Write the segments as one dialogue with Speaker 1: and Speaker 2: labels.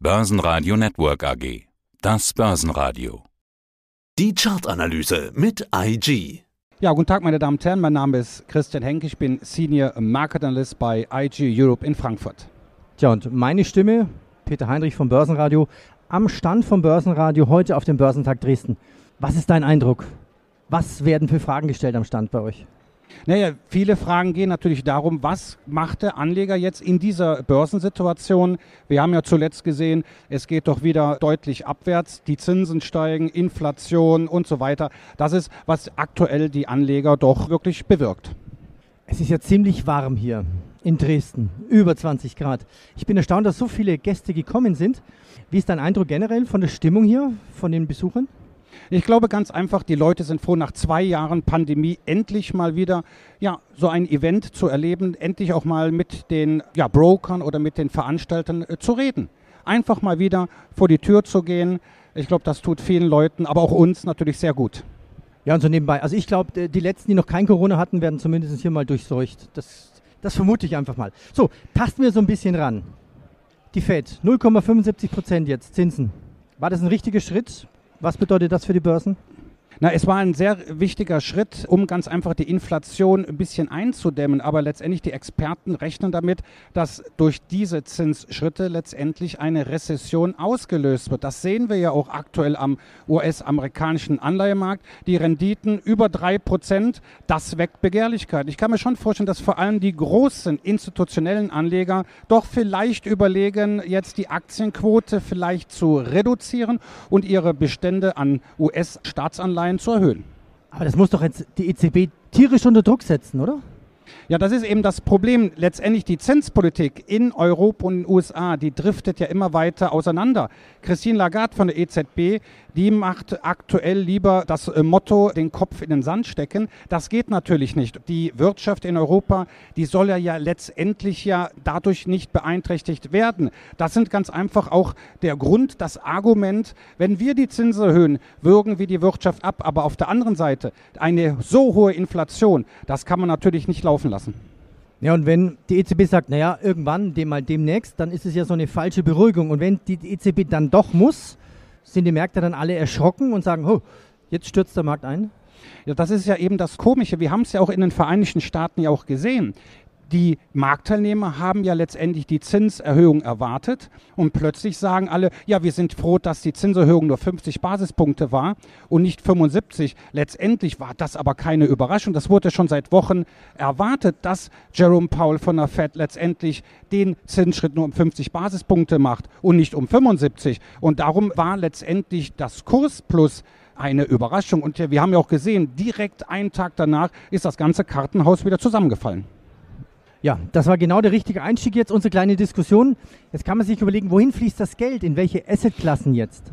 Speaker 1: Börsenradio Network AG. Das Börsenradio.
Speaker 2: Die Chartanalyse mit IG.
Speaker 3: Ja, guten Tag, meine Damen und Herren. Mein Name ist Christian Henke. Ich bin Senior Market Analyst bei IG Europe in Frankfurt.
Speaker 4: Tja, und meine Stimme, Peter Heinrich vom Börsenradio, am Stand vom Börsenradio heute auf dem Börsentag Dresden. Was ist dein Eindruck? Was werden für Fragen gestellt am Stand bei euch?
Speaker 3: Naja, viele Fragen gehen natürlich darum, was macht der Anleger jetzt in dieser Börsensituation? Wir haben ja zuletzt gesehen, es geht doch wieder deutlich abwärts, die Zinsen steigen, Inflation und so weiter. Das ist, was aktuell die Anleger doch wirklich bewirkt.
Speaker 4: Es ist ja ziemlich warm hier in Dresden, über 20 Grad. Ich bin erstaunt, dass so viele Gäste gekommen sind. Wie ist dein Eindruck generell von der Stimmung hier, von den Besuchern?
Speaker 3: Ich glaube ganz einfach, die Leute sind froh, nach zwei Jahren Pandemie endlich mal wieder ja, so ein Event zu erleben, endlich auch mal mit den ja, Brokern oder mit den Veranstaltern äh, zu reden. Einfach mal wieder vor die Tür zu gehen. Ich glaube, das tut vielen Leuten, aber auch uns natürlich sehr gut.
Speaker 4: Ja, und so nebenbei. Also ich glaube, die letzten, die noch kein Corona hatten, werden zumindest hier mal durchseucht. Das, das vermute ich einfach mal. So, tasten wir so ein bisschen ran. Die Fed, 0,75 Prozent jetzt, Zinsen. War das ein richtiger Schritt? Was bedeutet das für die Börsen?
Speaker 3: Na, es war ein sehr wichtiger Schritt, um ganz einfach die Inflation ein bisschen einzudämmen. Aber letztendlich die Experten rechnen damit, dass durch diese Zinsschritte letztendlich eine Rezession ausgelöst wird. Das sehen wir ja auch aktuell am US-amerikanischen Anleihemarkt. Die Renditen über drei Prozent, das weckt Begehrlichkeit. Ich kann mir schon vorstellen, dass vor allem die großen institutionellen Anleger doch vielleicht überlegen, jetzt die Aktienquote vielleicht zu reduzieren und ihre Bestände an US-Staatsanleihen Anleihen zu erhöhen.
Speaker 4: Aber das muss doch jetzt die EZB tierisch unter Druck setzen, oder?
Speaker 3: Ja, das ist eben das Problem. Letztendlich die Zinspolitik in Europa und in den USA, die driftet ja immer weiter auseinander. Christine Lagarde von der EZB, die macht aktuell lieber das äh, Motto, den Kopf in den Sand stecken. Das geht natürlich nicht. Die Wirtschaft in Europa, die soll ja, letztendlich ja dadurch nicht beeinträchtigt werden. Das sind ganz einfach auch der Grund, das Argument, wenn wir die Zinsen erhöhen, würgen wir die Wirtschaft ab. Aber auf der anderen Seite, eine so hohe Inflation, das kann man natürlich nicht laufen lassen.
Speaker 4: Ja, und wenn die EZB sagt, naja, irgendwann, dem mal demnächst, dann ist es ja so eine falsche Beruhigung. Und wenn die EZB dann doch muss, sind die Märkte dann alle erschrocken und sagen, oh, jetzt stürzt der Markt ein?
Speaker 3: Ja, das ist ja eben das Komische. Wir haben es ja auch in den Vereinigten Staaten ja auch gesehen die Marktteilnehmer haben ja letztendlich die Zinserhöhung erwartet und plötzlich sagen alle, ja, wir sind froh, dass die Zinserhöhung nur 50 Basispunkte war und nicht 75. Letztendlich war das aber keine Überraschung. Das wurde schon seit Wochen erwartet, dass Jerome Powell von der Fed letztendlich den Zinsschritt nur um 50 Basispunkte macht und nicht um 75. Und darum war letztendlich das Kurs plus eine Überraschung. Und wir haben ja auch gesehen, direkt einen Tag danach ist das ganze Kartenhaus wieder zusammengefallen.
Speaker 4: Ja, das war genau der richtige Einstieg jetzt, unsere kleine Diskussion. Jetzt kann man sich überlegen, wohin fließt das Geld, in welche Assetklassen jetzt?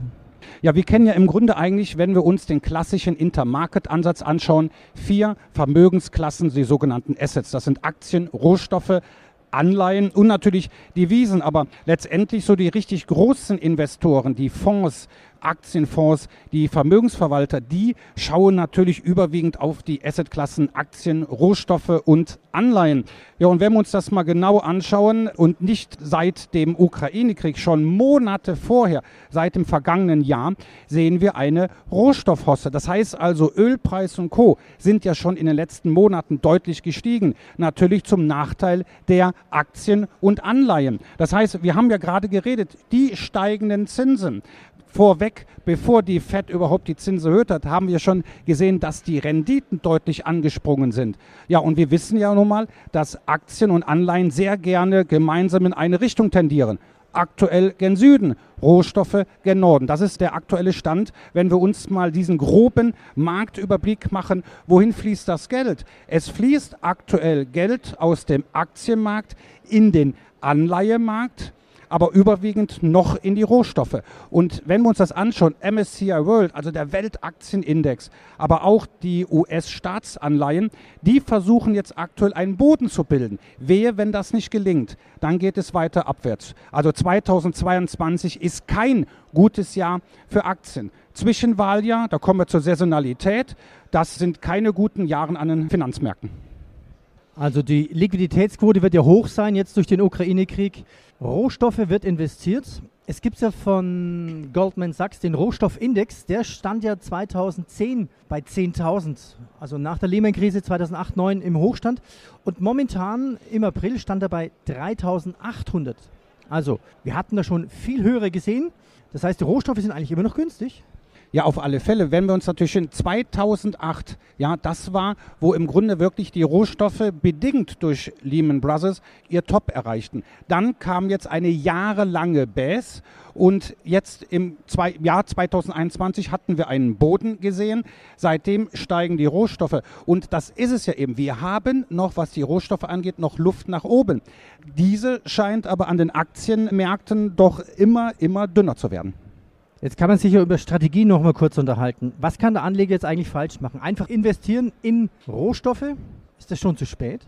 Speaker 3: Ja, wir kennen ja im Grunde eigentlich, wenn wir uns den klassischen Intermarket-Ansatz anschauen, vier Vermögensklassen, die sogenannten Assets. Das sind Aktien, Rohstoffe, Anleihen und natürlich Devisen. Aber letztendlich so die richtig großen Investoren, die Fonds, Aktienfonds, die Vermögensverwalter, die schauen natürlich überwiegend auf die Assetklassen Aktien, Rohstoffe und Anleihen. Ja, und wenn wir uns das mal genau anschauen und nicht seit dem Ukraine-Krieg, schon Monate vorher, seit dem vergangenen Jahr, sehen wir eine Rohstoffhosse. Das heißt also, Ölpreis und Co. sind ja schon in den letzten Monaten deutlich gestiegen. Natürlich zum Nachteil der Aktien und Anleihen. Das heißt, wir haben ja gerade geredet, die steigenden Zinsen vorweg, bevor die Fed überhaupt die Zinsen erhöht hat, haben wir schon gesehen, dass die Renditen deutlich angesprungen sind. Ja, und wir wissen ja nun mal, dass Aktien und Anleihen sehr gerne gemeinsam in eine Richtung tendieren aktuell gen Süden, Rohstoffe gen Norden. Das ist der aktuelle Stand, wenn wir uns mal diesen groben Marktüberblick machen, wohin fließt das Geld? Es fließt aktuell Geld aus dem Aktienmarkt in den Anleihemarkt aber überwiegend noch in die Rohstoffe. Und wenn wir uns das anschauen, MSCI World, also der Weltaktienindex, aber auch die US-Staatsanleihen, die versuchen jetzt aktuell einen Boden zu bilden. Wehe, wenn das nicht gelingt, dann geht es weiter abwärts. Also 2022 ist kein gutes Jahr für Aktien. Zwischenwahljahr, da kommen wir zur Saisonalität, das sind keine guten Jahre an den Finanzmärkten.
Speaker 4: Also die Liquiditätsquote wird ja hoch sein jetzt durch den Ukraine-Krieg. Rohstoffe wird investiert. Es gibt ja von Goldman Sachs den Rohstoffindex, der stand ja 2010 bei 10.000, also nach der Lehman-Krise 2008, 2009 im Hochstand. Und momentan im April stand er bei 3.800. Also wir hatten da schon viel höhere gesehen. Das heißt, die Rohstoffe sind eigentlich immer noch günstig.
Speaker 3: Ja, auf alle Fälle. Wenn wir uns natürlich in 2008, ja, das war, wo im Grunde wirklich die Rohstoffe bedingt durch Lehman Brothers ihr Top erreichten. Dann kam jetzt eine jahrelange Bass und jetzt im zwei, Jahr 2021 hatten wir einen Boden gesehen. Seitdem steigen die Rohstoffe. Und das ist es ja eben. Wir haben noch, was die Rohstoffe angeht, noch Luft nach oben. Diese scheint aber an den Aktienmärkten doch immer, immer dünner zu werden.
Speaker 4: Jetzt kann man sich ja über Strategien noch mal kurz unterhalten. Was kann der Anleger jetzt eigentlich falsch machen? Einfach investieren in Rohstoffe? Ist das schon zu spät?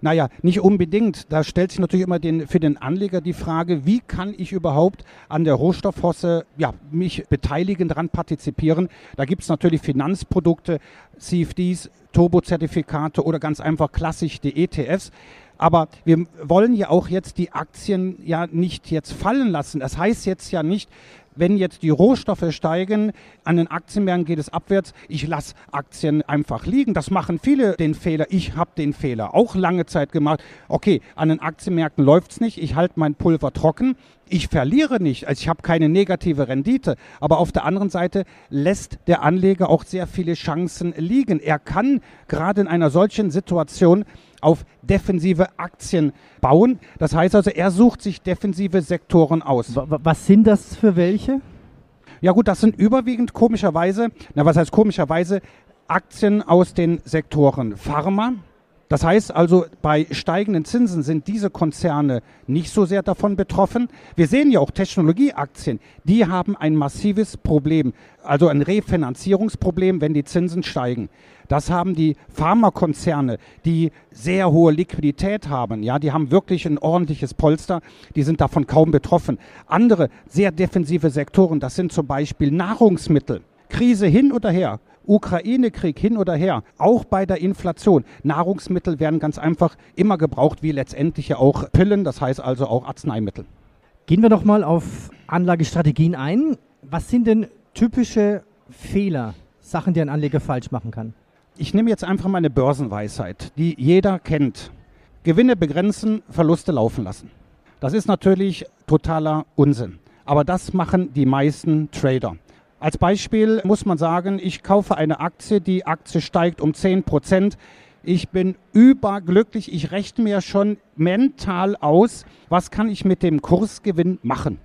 Speaker 3: Naja, nicht unbedingt. Da stellt sich natürlich immer den, für den Anleger die Frage, wie kann ich überhaupt an der Rohstoffhosse ja, mich beteiligen, daran partizipieren. Da gibt es natürlich Finanzprodukte, CFDs, Turbozertifikate oder ganz einfach klassisch die ETFs. Aber wir wollen ja auch jetzt die Aktien ja nicht jetzt fallen lassen. Das heißt jetzt ja nicht, wenn jetzt die Rohstoffe steigen, an den Aktienmärkten geht es abwärts, ich lasse Aktien einfach liegen. Das machen viele den Fehler. Ich habe den Fehler auch lange Zeit gemacht. Okay, an den Aktienmärkten läuft es nicht, ich halte mein Pulver trocken. Ich verliere nicht, also ich habe keine negative Rendite. Aber auf der anderen Seite lässt der Anleger auch sehr viele Chancen liegen. Er kann gerade in einer solchen Situation auf defensive Aktien bauen. Das heißt also, er sucht sich defensive Sektoren aus.
Speaker 4: Was sind das für welche?
Speaker 3: Ja gut, das sind überwiegend komischerweise, na was heißt komischerweise, Aktien aus den Sektoren Pharma, das heißt also, bei steigenden Zinsen sind diese Konzerne nicht so sehr davon betroffen. Wir sehen ja auch Technologieaktien, die haben ein massives Problem, also ein Refinanzierungsproblem, wenn die Zinsen steigen. Das haben die Pharmakonzerne, die sehr hohe Liquidität haben. Ja, die haben wirklich ein ordentliches Polster. Die sind davon kaum betroffen. Andere sehr defensive Sektoren, das sind zum Beispiel Nahrungsmittel. Krise hin oder her. Ukraine-Krieg hin oder her, auch bei der Inflation. Nahrungsmittel werden ganz einfach immer gebraucht, wie letztendlich ja auch Pillen, das heißt also auch Arzneimittel.
Speaker 4: Gehen wir doch mal auf Anlagestrategien ein. Was sind denn typische Fehler, Sachen, die ein Anleger falsch machen kann?
Speaker 3: Ich nehme jetzt einfach mal eine Börsenweisheit, die jeder kennt. Gewinne begrenzen, Verluste laufen lassen. Das ist natürlich totaler Unsinn. Aber das machen die meisten Trader. Als Beispiel muss man sagen, ich kaufe eine Aktie, die Aktie steigt um 10 Prozent. Ich bin überglücklich. Ich rechne mir schon mental aus, was kann ich mit dem Kursgewinn machen.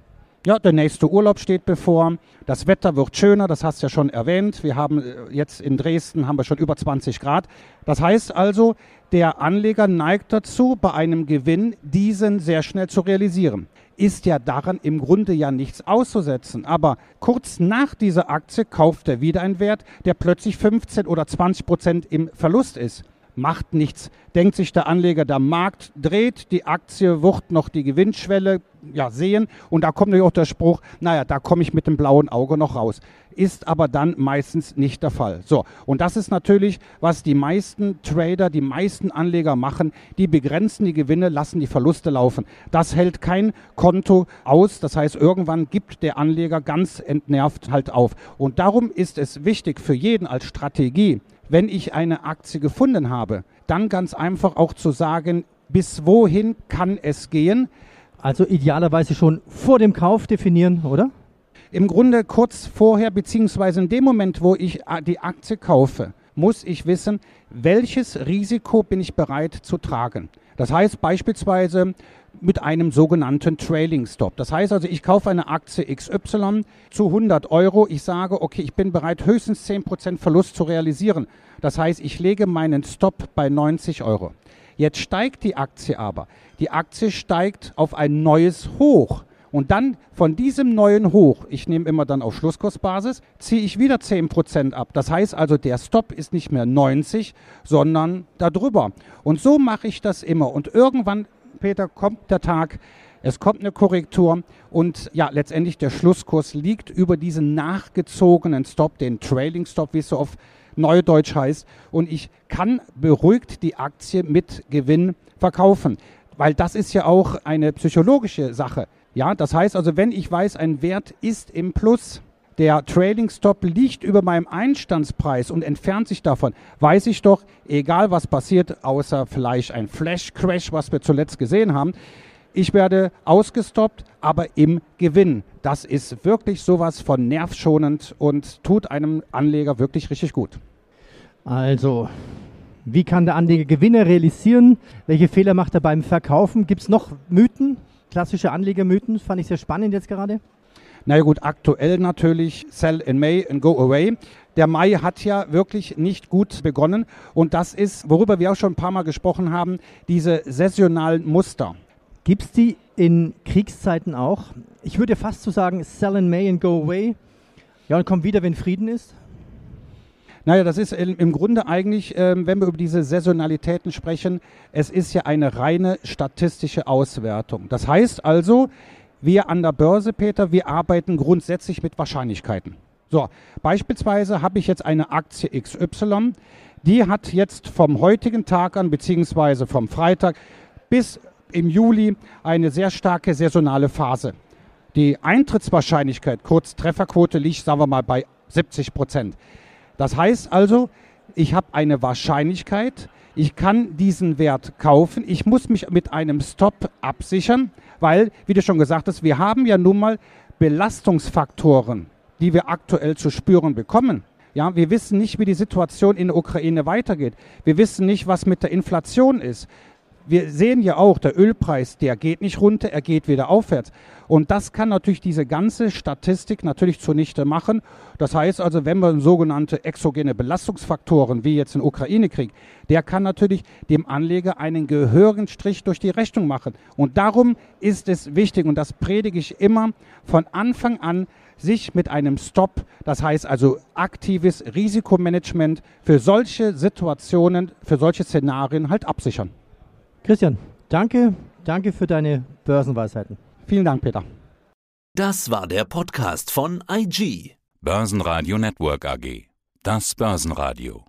Speaker 3: Ja, der nächste Urlaub steht bevor. Das Wetter wird schöner, das hast du ja schon erwähnt. Wir haben äh, jetzt in Dresden haben wir schon über 20 Grad. Das heißt also, der Anleger neigt dazu, bei einem Gewinn diesen sehr schnell zu realisieren ist ja daran im Grunde ja nichts auszusetzen. Aber kurz nach dieser Aktie kauft er wieder einen Wert, der plötzlich 15 oder 20 Prozent im Verlust ist. Macht nichts. Denkt sich der Anleger, der Markt dreht, die Aktie wird noch die Gewinnschwelle ja, sehen und da kommt natürlich auch der Spruch, naja, da komme ich mit dem blauen Auge noch raus ist aber dann meistens nicht der Fall. So, und das ist natürlich, was die meisten Trader, die meisten Anleger machen, die begrenzen die Gewinne, lassen die Verluste laufen. Das hält kein Konto aus, das heißt, irgendwann gibt der Anleger ganz entnervt halt auf. Und darum ist es wichtig für jeden als Strategie, wenn ich eine Aktie gefunden habe, dann ganz einfach auch zu sagen, bis wohin kann es gehen.
Speaker 4: Also idealerweise schon vor dem Kauf definieren, oder?
Speaker 3: im Grunde kurz vorher, beziehungsweise in dem Moment, wo ich äh, die Aktie kaufe, muss ich wissen, welches Risiko bin ich bereit zu tragen. Das heißt beispielsweise mit einem sogenannten Trailing Stop. Das heißt also, ich kaufe eine Aktie XY zu 100 Euro. Ich sage, okay, ich bin bereit, höchstens 10% Verlust zu realisieren. Das heißt, ich lege meinen Stop bei 90 Euro. Jetzt steigt die Aktie aber. Die Aktie steigt auf ein neues Hoch. Und dann von diesem neuen Hoch, ich nehme immer dann auf Schlusskursbasis, ziehe ich wieder 10% ab. Das heißt also, der Stop ist nicht mehr 90, sondern darüber. Und so mache ich das immer. Und irgendwann, Peter, kommt der Tag, es kommt eine Korrektur und ja, letztendlich der Schlusskurs liegt über diesen nachgezogenen Stop, den Trailing Stop, wie es so auf Neudeutsch heißt. Und ich kann beruhigt die Aktie mit Gewinn verkaufen. Weil das ist ja auch eine psychologische Sache. Ja, das heißt also, wenn ich weiß, ein Wert ist im Plus, der Trading Stop liegt über meinem Einstandspreis und entfernt sich davon, weiß ich doch, egal was passiert, außer vielleicht ein Flash Crash, was wir zuletzt gesehen haben, ich werde ausgestoppt, aber im Gewinn. Das ist wirklich sowas von nervschonend und tut einem Anleger wirklich richtig gut.
Speaker 4: Also, wie kann der Anleger Gewinne realisieren? Welche Fehler macht er beim Verkaufen? Gibt es noch Mythen? Klassische Anlegermythen? Fand ich sehr spannend jetzt gerade.
Speaker 3: Na ja gut, aktuell natürlich Sell in May and Go Away. Der Mai hat ja wirklich nicht gut begonnen und das ist, worüber wir auch schon ein paar Mal gesprochen haben, diese saisonalen Muster.
Speaker 4: Gibt es die in Kriegszeiten auch? Ich würde fast so sagen, Sell in May and Go Away. Ja, und kommt wieder, wenn Frieden ist.
Speaker 3: Naja, das ist im Grunde eigentlich, ähm, wenn wir über diese Saisonalitäten sprechen, es ist ja eine reine statistische Auswertung. Das heißt also, wir an der Börse, Peter, wir arbeiten grundsätzlich mit Wahrscheinlichkeiten. So, beispielsweise habe ich jetzt eine Aktie XY, die hat jetzt vom heutigen Tag an, beziehungsweise vom Freitag bis im Juli eine sehr starke saisonale Phase. Die Eintrittswahrscheinlichkeit, kurz Trefferquote, liegt, sagen wir mal, bei 70 Prozent. Das heißt also, ich habe eine Wahrscheinlichkeit, ich kann diesen Wert kaufen, ich muss mich mit einem Stop absichern, weil, wie du schon gesagt hast, wir haben ja nun mal Belastungsfaktoren, die wir aktuell zu spüren bekommen. Ja, wir wissen nicht, wie die Situation in der Ukraine weitergeht. Wir wissen nicht, was mit der Inflation ist wir sehen ja auch, der Ölpreis, der geht nicht runter, er geht wieder aufwärts. Und das kann natürlich diese ganze Statistik natürlich zunichte machen. Das heißt also, wenn man sogenannte exogene Belastungsfaktoren, wie jetzt den Ukraine-Krieg, der kann natürlich dem Anleger einen gehörigen Strich durch die Rechnung machen. Und darum ist es wichtig, und das predige ich immer von Anfang an, sich mit einem Stop, das heißt also aktives Risikomanagement für solche Situationen, für solche Szenarien halt absichern.
Speaker 4: Christian, danke, danke für deine Börsenweisheiten.
Speaker 3: Vielen Dank, Peter.
Speaker 2: Das war der Podcast von IG.
Speaker 1: Börsenradio Network AG. Das Börsenradio.